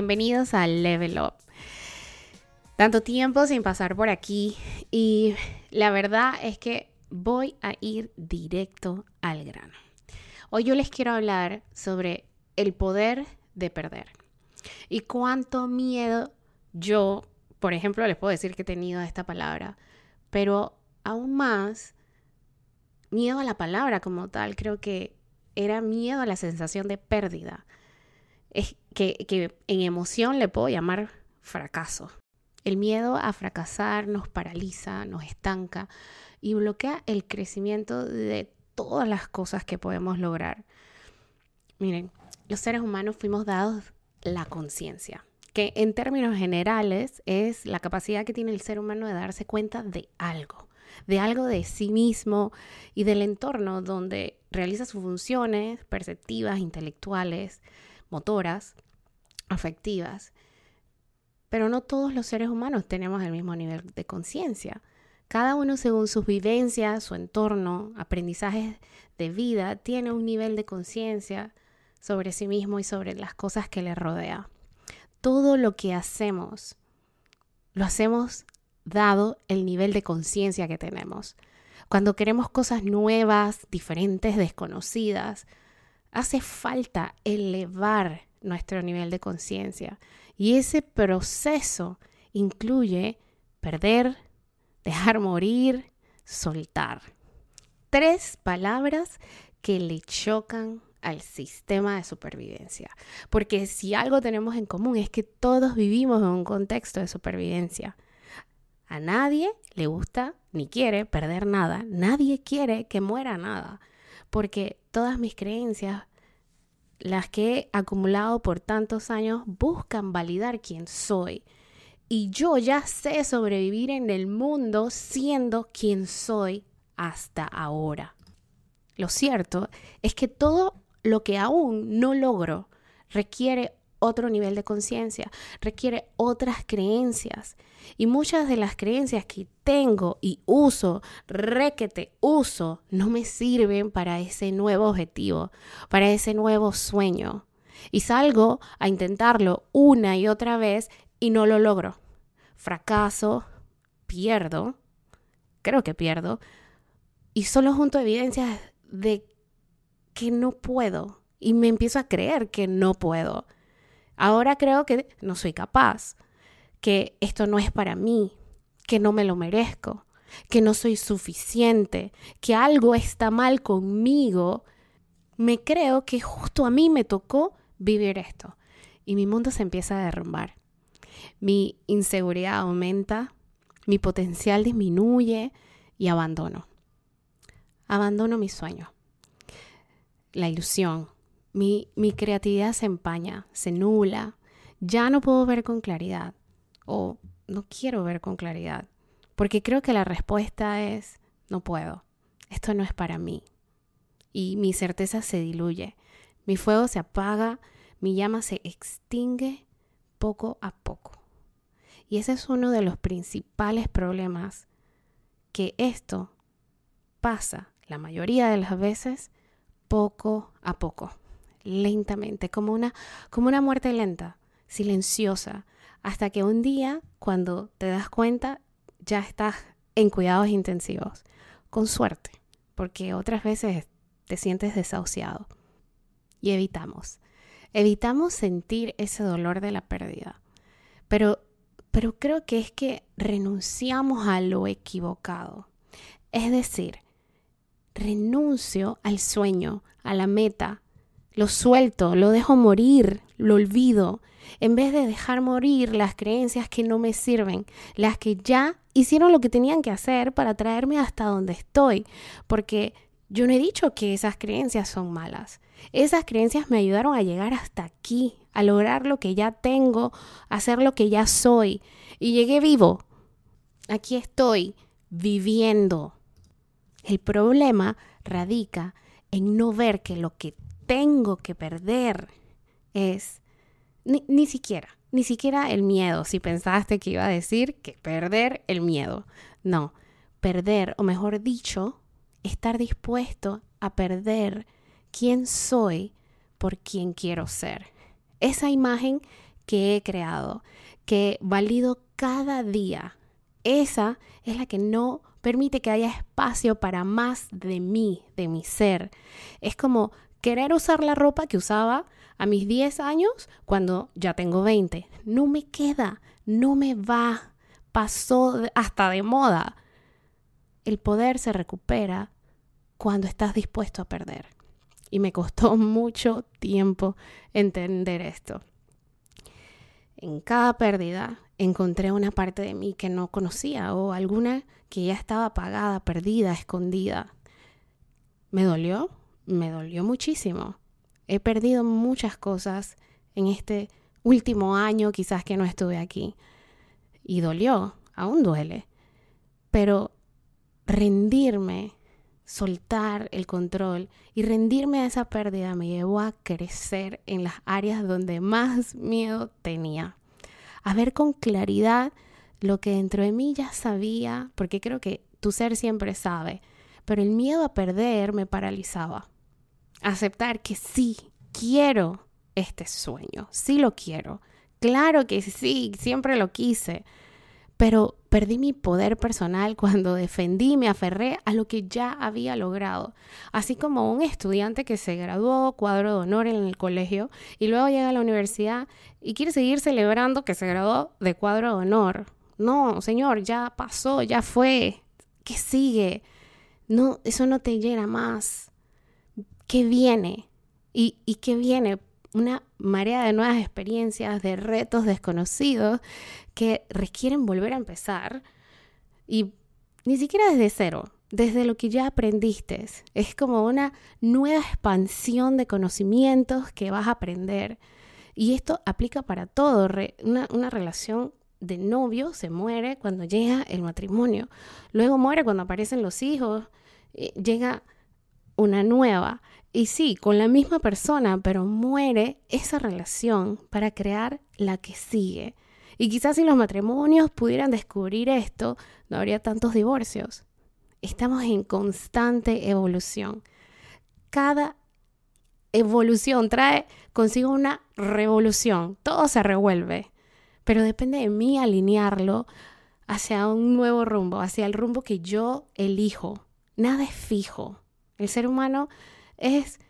bienvenidos a Level Up. Tanto tiempo sin pasar por aquí y la verdad es que voy a ir directo al grano. Hoy yo les quiero hablar sobre el poder de perder y cuánto miedo yo, por ejemplo, les puedo decir que he tenido esta palabra, pero aún más miedo a la palabra como tal, creo que era miedo a la sensación de pérdida es que, en emoción le puedo llamar fracaso. El miedo a fracasar nos paraliza, nos estanca y bloquea el crecimiento de todas las cosas que podemos lograr. Miren, los seres humanos fuimos dados la conciencia, que en términos generales es la capacidad que tiene el ser humano de darse cuenta de algo, de algo de sí mismo y del entorno donde realiza sus funciones perceptivas, intelectuales, motoras, afectivas. Pero no todos los seres humanos tenemos el mismo nivel de conciencia. Cada uno según sus vivencias, su entorno, aprendizajes de vida, tiene un nivel de conciencia sobre sí mismo y sobre las cosas que le rodea. Todo lo que hacemos, lo hacemos dado el nivel de conciencia que tenemos. Cuando queremos cosas nuevas, diferentes, desconocidas, hace falta elevar nuestro nivel de conciencia. Y ese proceso incluye perder, dejar morir, soltar. Tres palabras que le chocan al sistema de supervivencia. Porque si algo tenemos en común es que todos vivimos en un contexto de supervivencia. A nadie le gusta ni quiere perder nada. Nadie quiere que muera nada porque todas mis creencias, las que he acumulado por tantos años, buscan validar quién soy. Y yo ya sé sobrevivir en el mundo siendo quien soy hasta ahora. Lo cierto es que todo lo que aún no logro requiere otro nivel de conciencia, requiere otras creencias. Y muchas de las creencias que tengo y uso, requete uso, no me sirven para ese nuevo objetivo, para ese nuevo sueño. Y salgo a intentarlo una y otra vez y no lo logro. Fracaso, pierdo, creo que pierdo, y solo junto evidencias de que no puedo. Y me empiezo a creer que no puedo. Ahora creo que no soy capaz, que esto no es para mí, que no me lo merezco, que no soy suficiente, que algo está mal conmigo. Me creo que justo a mí me tocó vivir esto y mi mundo se empieza a derrumbar. Mi inseguridad aumenta, mi potencial disminuye y abandono. Abandono mi sueño, la ilusión, mi, creatividad se empaña, se nula, ya no puedo ver con claridad o no quiero ver con claridad, porque creo que la respuesta es no puedo, esto no es para mí. Y mi certeza se diluye, mi fuego se apaga, mi llama se extingue poco a poco. Y ese es uno de los principales problemas que esto pasa la mayoría de las veces poco a poco lentamente, como una, como una muerte lenta, silenciosa, hasta que un día, cuando te das cuenta, ya estás en cuidados intensivos, con suerte, porque otras veces te sientes desahuciado. Y evitamos, evitamos sentir ese dolor de la pérdida. Pero, pero creo que es que renunciamos a lo equivocado. Es decir, renuncio al sueño, a la meta, lo suelto, lo dejo morir, lo olvido, en vez de dejar morir las creencias que no me sirven, las que ya hicieron lo que tenían que hacer para traerme hasta donde estoy, porque yo no he dicho que esas creencias son malas. Esas creencias me ayudaron a llegar hasta aquí, a lograr lo que ya tengo, a hacer lo que ya soy. Y llegué vivo. Aquí estoy, viviendo. El problema radica en no ver que lo que tengo que perder es ni, siquiera, ni siquiera el miedo, si pensaste que iba a decir que perder el miedo. No, perder, o mejor dicho, estar dispuesto a perder quién soy por quién quiero ser. Esa imagen que he creado, que valido cada día. Esa es la que no permite que haya espacio para más de mí, de mi ser. Es como querer usar la ropa que usaba a mis 10 años cuando ya tengo 20. No me queda, no me va, pasó hasta de moda. El poder se recupera cuando estás dispuesto a perder. Y me costó mucho tiempo entender esto. En cada pérdida encontré una parte de mí que no conocía o alguna que ya estaba apagada, perdida, escondida. ¿Me dolió? Me dolió muchísimo. He perdido muchas cosas en este último año quizás que no estuve aquí. Y dolió, aún duele. Pero rendirme soltar el control y rendirme a esa pérdida me llevó a crecer en las áreas donde más miedo tenía. A ver con claridad lo que dentro de mí ya sabía, porque creo que tu ser siempre sabe, pero el miedo a perder me paralizaba. Aceptar que sí, quiero este sueño, sí lo quiero. Claro que sí, siempre lo quise, pero perdí mi poder personal cuando defendí me aferré a lo que ya había logrado. Así como un estudiante que se graduó cuadro de honor en el colegio y luego llega a la universidad y quiere seguir celebrando que se graduó de cuadro de honor. No, señor, ya pasó, ya fue. ¿Qué sigue? No, eso no te llena más. ¿Qué viene? ¿Y, y qué viene? una marea de nuevas experiencias, de retos desconocidos que requieren volver a empezar y ni siquiera desde cero, desde lo que ya aprendiste. Es como una nueva expansión de conocimientos que vas a aprender. Y esto aplica para todo. Una, una relación de novio se muere cuando llega el matrimonio. Luego muere cuando aparecen los hijos. Eh, llega una nueva. Y sí, con la misma persona, pero muere esa relación para crear la que sigue. Y quizás si los matrimonios pudieran descubrir esto, no habría tantos divorcios. Estamos en constante evolución. Cada evolución trae consigo una revolución. Todo se revuelve. Pero depende de mí alinearlo hacia un nuevo rumbo, hacia el rumbo que yo elijo. Nada es fijo. El ser humano es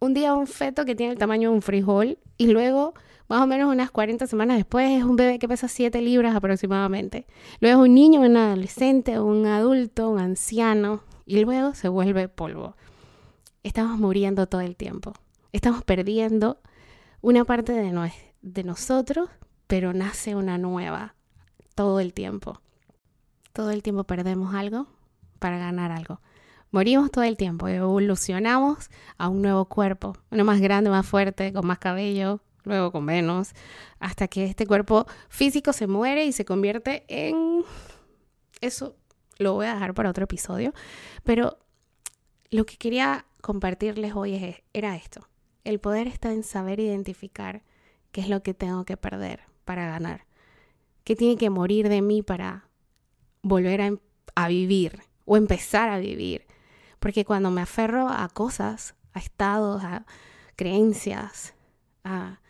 un día un feto que tiene el tamaño de un frijol y luego, más o menos unas 40 semanas después, es un bebé que pesa 7 libras aproximadamente. Luego es un niño, un adolescente, un adulto, un anciano y luego se vuelve polvo. Estamos muriendo todo el tiempo. Estamos perdiendo una parte de, de nosotros, pero nace una nueva todo el tiempo. Todo el tiempo perdemos algo para ganar algo. Morimos todo el tiempo, evolucionamos a un nuevo cuerpo, uno más grande, más fuerte, con más cabello, luego con menos, hasta que este cuerpo físico se muere y se convierte en... Eso lo voy a dejar para otro episodio, pero lo que quería compartirles hoy es, era esto. El poder está en saber identificar qué es lo que tengo que perder para ganar, qué tiene que morir de mí para volver a, a vivir o empezar a vivir. Porque cuando me aferro a cosas, a estados, a creencias, a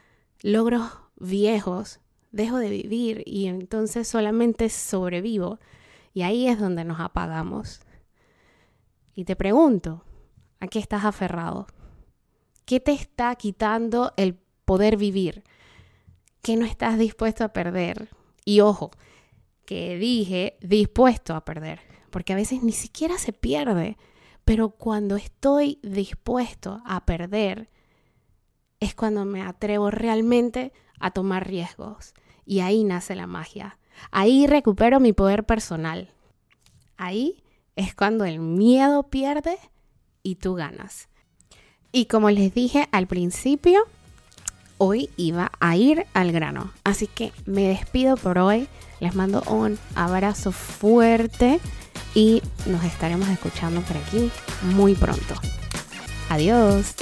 logros viejos, dejo de vivir y entonces solamente sobrevivo. Y ahí es donde nos apagamos. Y te pregunto, ¿a qué estás aferrado? ¿Qué te está quitando el poder vivir? ¿Qué no estás dispuesto a perder? Y ojo, que dije dispuesto a perder, porque a veces ni siquiera se pierde. Pero cuando estoy dispuesto a perder, es cuando me atrevo realmente a tomar riesgos. Y ahí nace la magia. Ahí recupero mi poder personal. Ahí es cuando el miedo pierde y tú ganas. Y como les dije al principio, hoy iba a ir al grano. Así que me despido por hoy. Les mando un abrazo fuerte y nos estaremos escuchando por aquí muy pronto. Adiós.